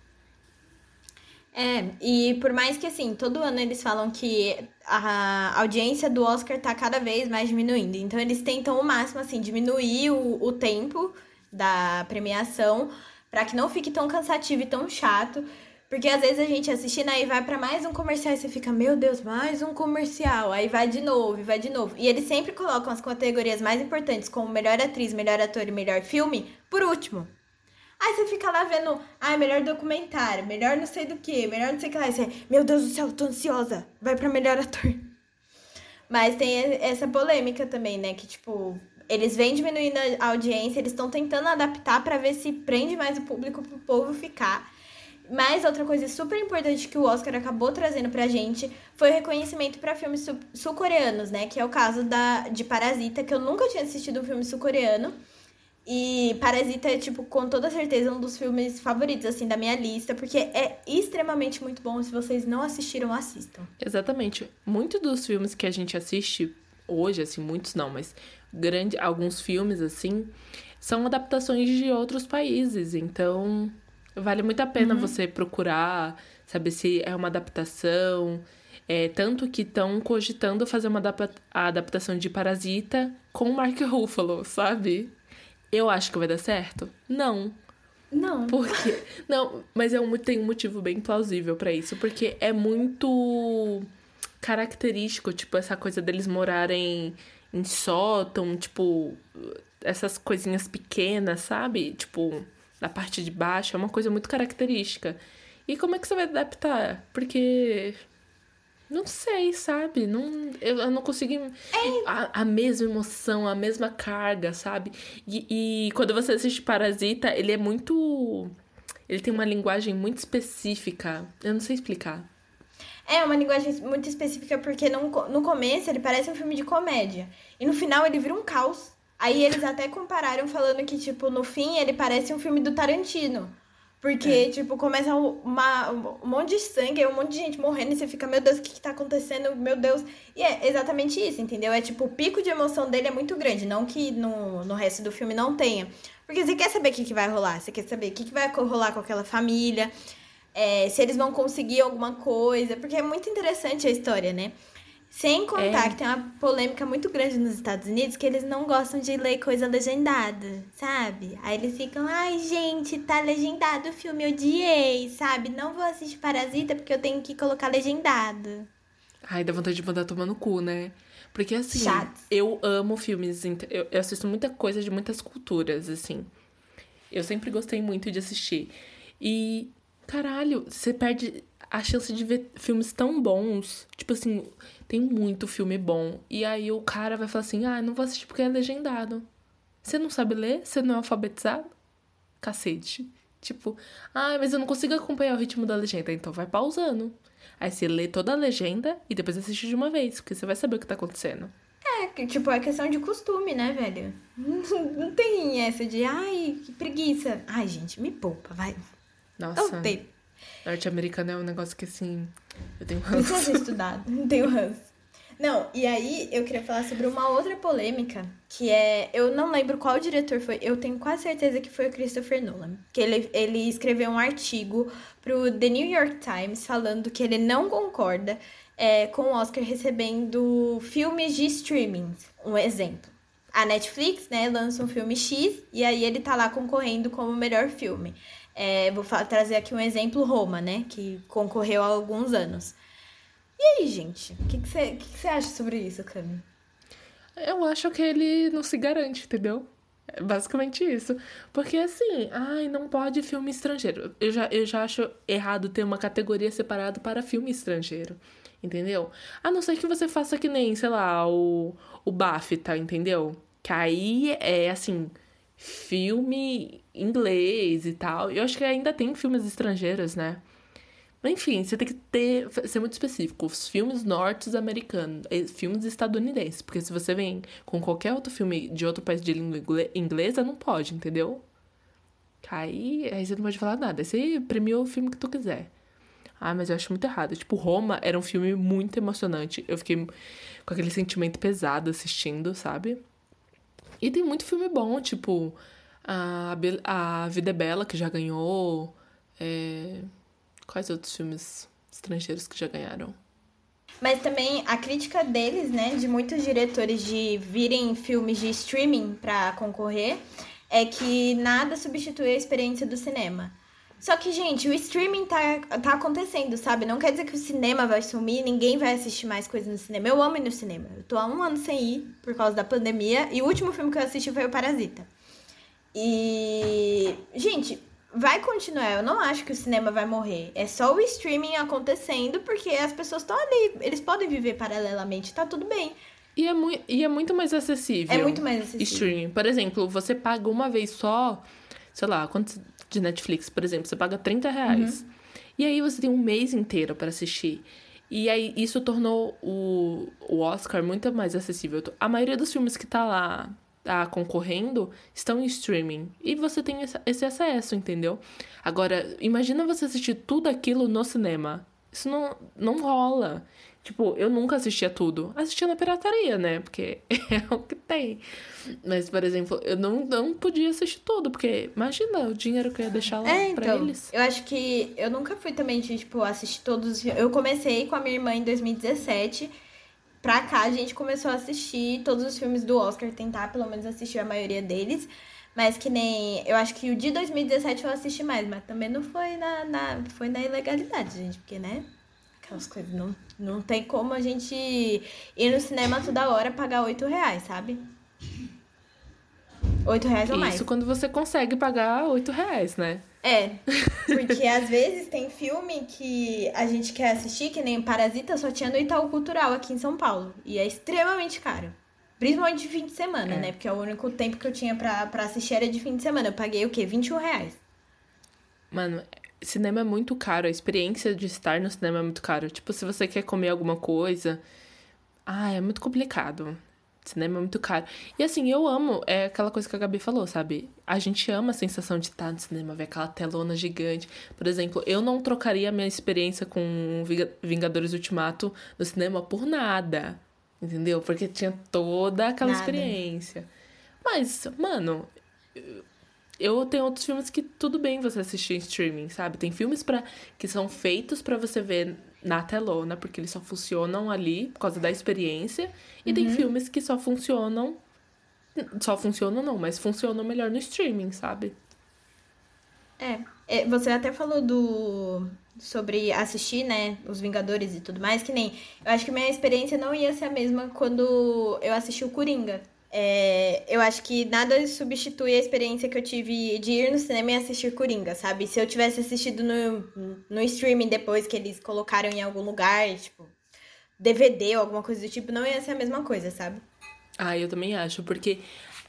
É, e por mais que assim, todo ano eles falam que a audiência do Oscar tá cada vez mais diminuindo. Então eles tentam o máximo, assim, diminuir o, o tempo da premiação para que não fique tão cansativo e tão chato. Porque às vezes a gente assistindo aí vai para mais um comercial e você fica, meu Deus, mais um comercial. Aí vai de novo, vai de novo. E eles sempre colocam as categorias mais importantes, como melhor atriz, melhor ator e melhor filme, por último. Aí você fica lá vendo, ah, melhor documentário, melhor não sei do que, melhor não sei o que lá. Você, meu Deus do céu, tô ansiosa. Vai pra melhor ator. Mas tem essa polêmica também, né? Que, tipo, eles vêm diminuindo a audiência, eles estão tentando adaptar para ver se prende mais o público pro povo ficar. Mas outra coisa super importante que o Oscar acabou trazendo pra gente foi o reconhecimento para filmes sul-coreanos, né? Que é o caso da, de Parasita, que eu nunca tinha assistido um filme sul-coreano. E Parasita é, tipo, com toda certeza um dos filmes favoritos, assim, da minha lista, porque é extremamente muito bom. Se vocês não assistiram, assistam. Exatamente. Muitos dos filmes que a gente assiste hoje, assim, muitos não, mas grande, alguns filmes, assim, são adaptações de outros países. Então, vale muito a pena uhum. você procurar, saber se é uma adaptação. É, tanto que estão cogitando fazer uma adaptação de Parasita com o Mark Ruffalo, sabe? Eu acho que vai dar certo? Não. Não. Por quê? Não, mas é um, tem um motivo bem plausível para isso. Porque é muito característico, tipo, essa coisa deles morarem em sótão, tipo, essas coisinhas pequenas, sabe? Tipo, na parte de baixo, é uma coisa muito característica. E como é que você vai adaptar? Porque não sei, sabe? Não, eu, eu não consegui. É. A, a mesma emoção, a mesma carga, sabe? E, e quando você assiste Parasita, ele é muito. Ele tem uma linguagem muito específica. Eu não sei explicar. É, uma linguagem muito específica porque no, no começo ele parece um filme de comédia. E no final ele vira um caos. Aí eles até compararam falando que, tipo, no fim ele parece um filme do Tarantino. Porque, é. tipo, começa uma, um monte de sangue, um monte de gente morrendo e você fica, meu Deus, o que, que tá acontecendo? Meu Deus. E é exatamente isso, entendeu? É tipo, o pico de emoção dele é muito grande, não que no, no resto do filme não tenha. Porque você quer saber o que, que vai rolar, você quer saber o que, que vai rolar com aquela família, é, se eles vão conseguir alguma coisa, porque é muito interessante a história, né? Sem contar é. que tem uma polêmica muito grande nos Estados Unidos que eles não gostam de ler coisa legendada, sabe? Aí eles ficam, ai gente, tá legendado o filme, odiei, sabe? Não vou assistir Parasita porque eu tenho que colocar legendado. Ai, dá vontade de mandar tomar no cu, né? Porque assim, Chato. eu amo filmes, eu, eu assisto muita coisa de muitas culturas, assim. Eu sempre gostei muito de assistir. E, caralho, você perde a chance de ver filmes tão bons. Tipo assim, tem muito filme bom. E aí o cara vai falar assim: ah, não vou assistir porque é legendado. Você não sabe ler? Você não é alfabetizado? Cacete. Tipo, ah, mas eu não consigo acompanhar o ritmo da legenda. Então vai pausando. Aí você lê toda a legenda e depois assiste de uma vez, porque você vai saber o que tá acontecendo. É, tipo, é questão de costume, né, velho? Não tem essa de, ai, que preguiça. Ai, gente, me poupa, vai. Nossa. Não tem. Norte-americano é um negócio que, assim, eu tenho ranço. Precisa estudado, não tenho ranço. Não, e aí eu queria falar sobre uma outra polêmica, que é. Eu não lembro qual diretor foi, eu tenho quase certeza que foi o Christopher Nolan. Que ele, ele escreveu um artigo pro The New York Times falando que ele não concorda é, com o Oscar recebendo filmes de streaming. Um exemplo. A Netflix, né, lança um filme X e aí ele tá lá concorrendo como melhor filme. É, vou trazer aqui um exemplo, Roma, né? Que concorreu há alguns anos. E aí, gente? O que você que que que acha sobre isso, Cami? Eu acho que ele não se garante, entendeu? É basicamente isso. Porque assim, ai, não pode filme estrangeiro. Eu já, eu já acho errado ter uma categoria separada para filme estrangeiro. Entendeu? A não ser que você faça que nem, sei lá, o, o BAFTA, entendeu? Que aí é assim, filme inglês e tal. Eu acho que ainda tem filmes estrangeiros, né? Enfim, você tem que ter, ser muito específico. Os filmes norte-americanos, eh, filmes estadunidenses. Porque se você vem com qualquer outro filme de outro país de língua inglesa, não pode, entendeu? Aí, aí você não pode falar nada. Aí você premiou o filme que tu quiser. Ah, mas eu acho muito errado. Tipo, Roma era um filme muito emocionante. Eu fiquei com aquele sentimento pesado assistindo, sabe? E tem muito filme bom, tipo, a, a Vida é Bela, que já ganhou. É... Quais outros filmes estrangeiros que já ganharam? Mas também a crítica deles, né, de muitos diretores de virem filmes de streaming para concorrer, é que nada substitui a experiência do cinema. Só que, gente, o streaming tá, tá acontecendo, sabe? Não quer dizer que o cinema vai sumir, ninguém vai assistir mais coisas no cinema. Eu amo ir no cinema. Eu tô há um ano sem ir por causa da pandemia. E o último filme que eu assisti foi o Parasita. E. Gente, vai continuar. Eu não acho que o cinema vai morrer. É só o streaming acontecendo porque as pessoas estão ali. Eles podem viver paralelamente, tá tudo bem. E é, mu e é muito mais acessível. É muito mais acessível. Streaming. Por exemplo, você paga uma vez só, sei lá, quanto de Netflix, por exemplo, você paga 30 reais. Uhum. E aí você tem um mês inteiro para assistir. E aí isso tornou o, o Oscar muito mais acessível. A maioria dos filmes que tá lá tá concorrendo estão em streaming. E você tem esse acesso, entendeu? Agora, imagina você assistir tudo aquilo no cinema. Isso não, não rola. Tipo, eu nunca assistia tudo. Assistia na pirataria, né? Porque é o que tem. Mas, por exemplo, eu não, não podia assistir tudo, porque imagina o dinheiro que eu ia deixar lá é, pra então, eles. Eu acho que eu nunca fui também de, tipo, assistir todos. Eu comecei com a minha irmã em 2017 pra cá a gente começou a assistir todos os filmes do Oscar, tentar pelo menos assistir a maioria deles. Mas que nem. Eu acho que o de 2017 eu assisti mais, mas também não foi na, na, foi na ilegalidade, gente, porque, né? Aquelas coisas. Não, não tem como a gente ir no cinema toda hora pagar 8 reais, sabe? 8 reais ou mais. Isso quando você consegue pagar 8 reais, né? É, porque às vezes tem filme que a gente quer assistir, que nem Parasita, só tinha no Itaú Cultural aqui em São Paulo. E é extremamente caro. Principalmente de fim de semana, é. né? Porque é o único tempo que eu tinha pra, pra assistir era de fim de semana. Eu paguei o quê? 21 reais. Mano, cinema é muito caro. A experiência de estar no cinema é muito caro. Tipo, se você quer comer alguma coisa. Ah, é muito complicado. Cinema é muito caro. E assim, eu amo, é aquela coisa que a Gabi falou, sabe? A gente ama a sensação de estar no cinema, ver aquela telona gigante. Por exemplo, eu não trocaria a minha experiência com Vingadores Ultimato no cinema por nada. Entendeu? Porque tinha toda aquela nada. experiência. Mas, mano, eu tenho outros filmes que tudo bem você assistir em streaming, sabe? Tem filmes para que são feitos para você ver na telona, porque eles só funcionam ali por causa da experiência. E uhum. tem filmes que só funcionam. Só funcionam não, mas funcionam melhor no streaming, sabe? É, é, você até falou do sobre assistir, né, os Vingadores e tudo mais, que nem eu acho que minha experiência não ia ser a mesma quando eu assisti o Coringa. É, eu acho que nada substitui a experiência que eu tive de ir no cinema e assistir Coringa, sabe? Se eu tivesse assistido no, no streaming depois que eles colocaram em algum lugar, tipo, DVD ou alguma coisa do tipo, não ia ser a mesma coisa, sabe? Ah, eu também acho, porque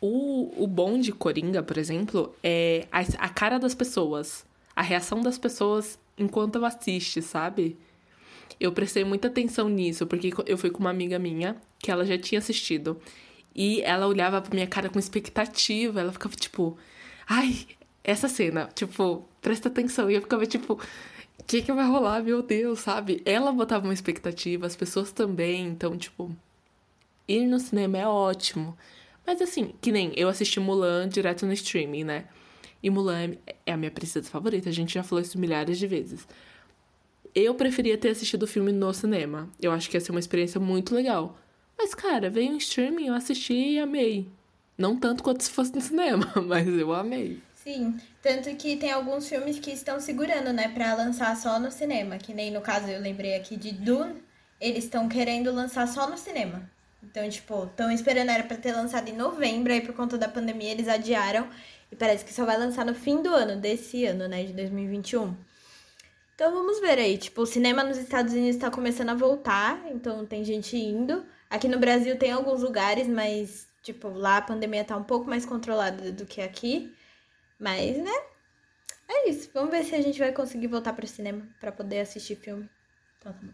o, o bom de Coringa, por exemplo, é a, a cara das pessoas, a reação das pessoas enquanto eu assiste, sabe? Eu prestei muita atenção nisso, porque eu fui com uma amiga minha que ela já tinha assistido. E ela olhava pra minha cara com expectativa. Ela ficava tipo, ai, essa cena, tipo, presta atenção. E eu ficava tipo, o que, que vai rolar, meu Deus, sabe? Ela botava uma expectativa, as pessoas também. Então, tipo, ir no cinema é ótimo. Mas assim, que nem eu assisti Mulan direto no streaming, né? E Mulan é a minha princesa favorita, a gente já falou isso milhares de vezes. Eu preferia ter assistido o filme no cinema. Eu acho que ia ser uma experiência muito legal. Mas, cara, veio em streaming, eu assisti e amei. Não tanto quanto se fosse no cinema, mas eu amei. Sim, tanto que tem alguns filmes que estão segurando, né, pra lançar só no cinema. Que nem no caso eu lembrei aqui de Dune, eles estão querendo lançar só no cinema. Então, tipo, estão esperando, era pra ter lançado em novembro, aí por conta da pandemia eles adiaram. E parece que só vai lançar no fim do ano, desse ano, né, de 2021. Então vamos ver aí. Tipo, o cinema nos Estados Unidos tá começando a voltar, então tem gente indo. Aqui no Brasil tem alguns lugares, mas, tipo, lá a pandemia tá um pouco mais controlada do que aqui. Mas, né? É isso. Vamos ver se a gente vai conseguir voltar pro cinema para poder assistir filme. Então tá bom.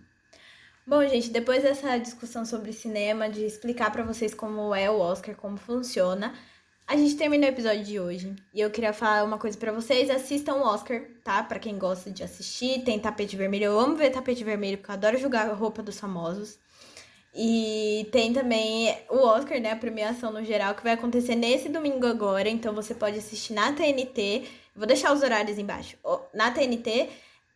Bom, gente, depois dessa discussão sobre cinema, de explicar para vocês como é o Oscar, como funciona, a gente terminou o episódio de hoje. E eu queria falar uma coisa para vocês, assistam o Oscar, tá? Para quem gosta de assistir, tem tapete vermelho. Eu amo ver tapete vermelho, porque eu adoro julgar a roupa dos famosos. E tem também o Oscar, né, a premiação no geral, que vai acontecer nesse domingo agora, então você pode assistir na TNT. Vou deixar os horários embaixo. Na TNT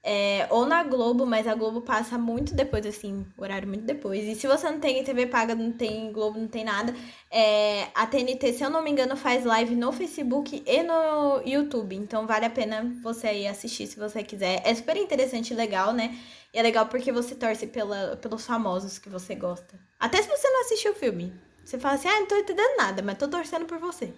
é, ou na Globo, mas a Globo passa muito depois, assim, horário muito depois. E se você não tem TV paga, não tem Globo, não tem nada, é, a TNT, se eu não me engano, faz live no Facebook e no YouTube. Então vale a pena você ir assistir se você quiser. É super interessante e legal, né? E é legal porque você torce pela, pelos famosos que você gosta. Até se você não assistiu o filme. Você fala assim, ah, não tô entendendo nada, mas tô torcendo por você.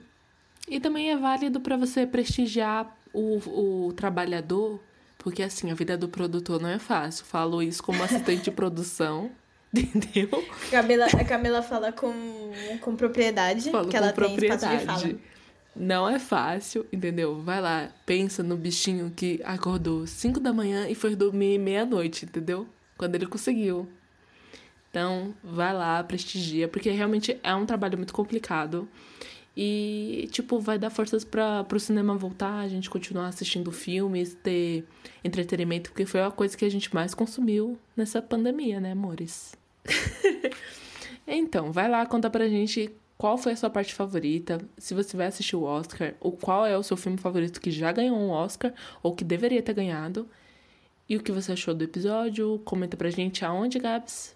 E também é válido para você prestigiar o, o trabalhador porque assim, a vida do produtor não é fácil. Falo isso como assistente de produção. Entendeu? Camila, a Camila fala com, com propriedade, Falo que ela propriedade. tem espaço. Não é fácil, entendeu? Vai lá, pensa no bichinho que acordou 5 da manhã e foi dormir meia-noite, entendeu? Quando ele conseguiu. Então, vai lá, prestigia, porque realmente é um trabalho muito complicado. E, tipo, vai dar forças para pro cinema voltar, a gente continuar assistindo filmes, ter entretenimento, porque foi a coisa que a gente mais consumiu nessa pandemia, né, amores? então, vai lá, conta pra gente qual foi a sua parte favorita, se você vai assistir o Oscar, ou qual é o seu filme favorito que já ganhou um Oscar, ou que deveria ter ganhado. E o que você achou do episódio? Comenta pra gente aonde, Gabs?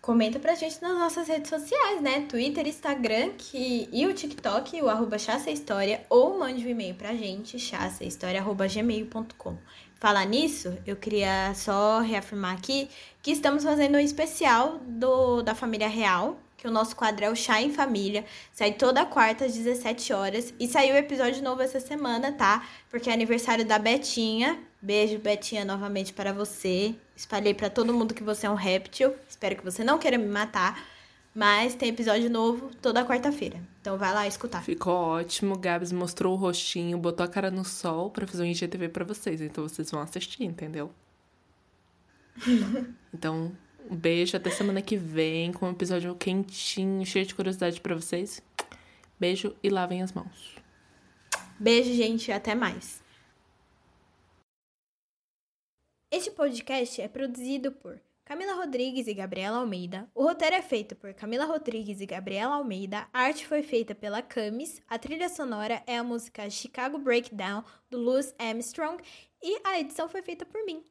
Comenta pra gente nas nossas redes sociais, né? Twitter, Instagram que... e o TikTok, o arroba História, ou mande um e-mail pra gente, chassahistoria.gmail.com. Falar nisso, eu queria só reafirmar aqui que estamos fazendo um especial do, da família real, que o nosso quadro é o Chá em Família. Sai toda quarta às 17 horas. E saiu o episódio novo essa semana, tá? Porque é aniversário da Betinha. Beijo, Betinha, novamente para você. Espalhei para todo mundo que você é um réptil. Espero que você não queira me matar. Mas tem episódio novo toda quarta-feira. Então vai lá escutar. Ficou ótimo. Gabs mostrou o rostinho, botou a cara no sol para fazer um IGTV para vocês. Então vocês vão assistir, entendeu? então, um beijo, até semana que vem com um episódio quentinho, cheio de curiosidade para vocês. Beijo e lavem as mãos. Beijo, gente, até mais. Este podcast é produzido por Camila Rodrigues e Gabriela Almeida. O roteiro é feito por Camila Rodrigues e Gabriela Almeida. A arte foi feita pela Camis. A trilha sonora é a música Chicago Breakdown do Louis Armstrong e a edição foi feita por mim,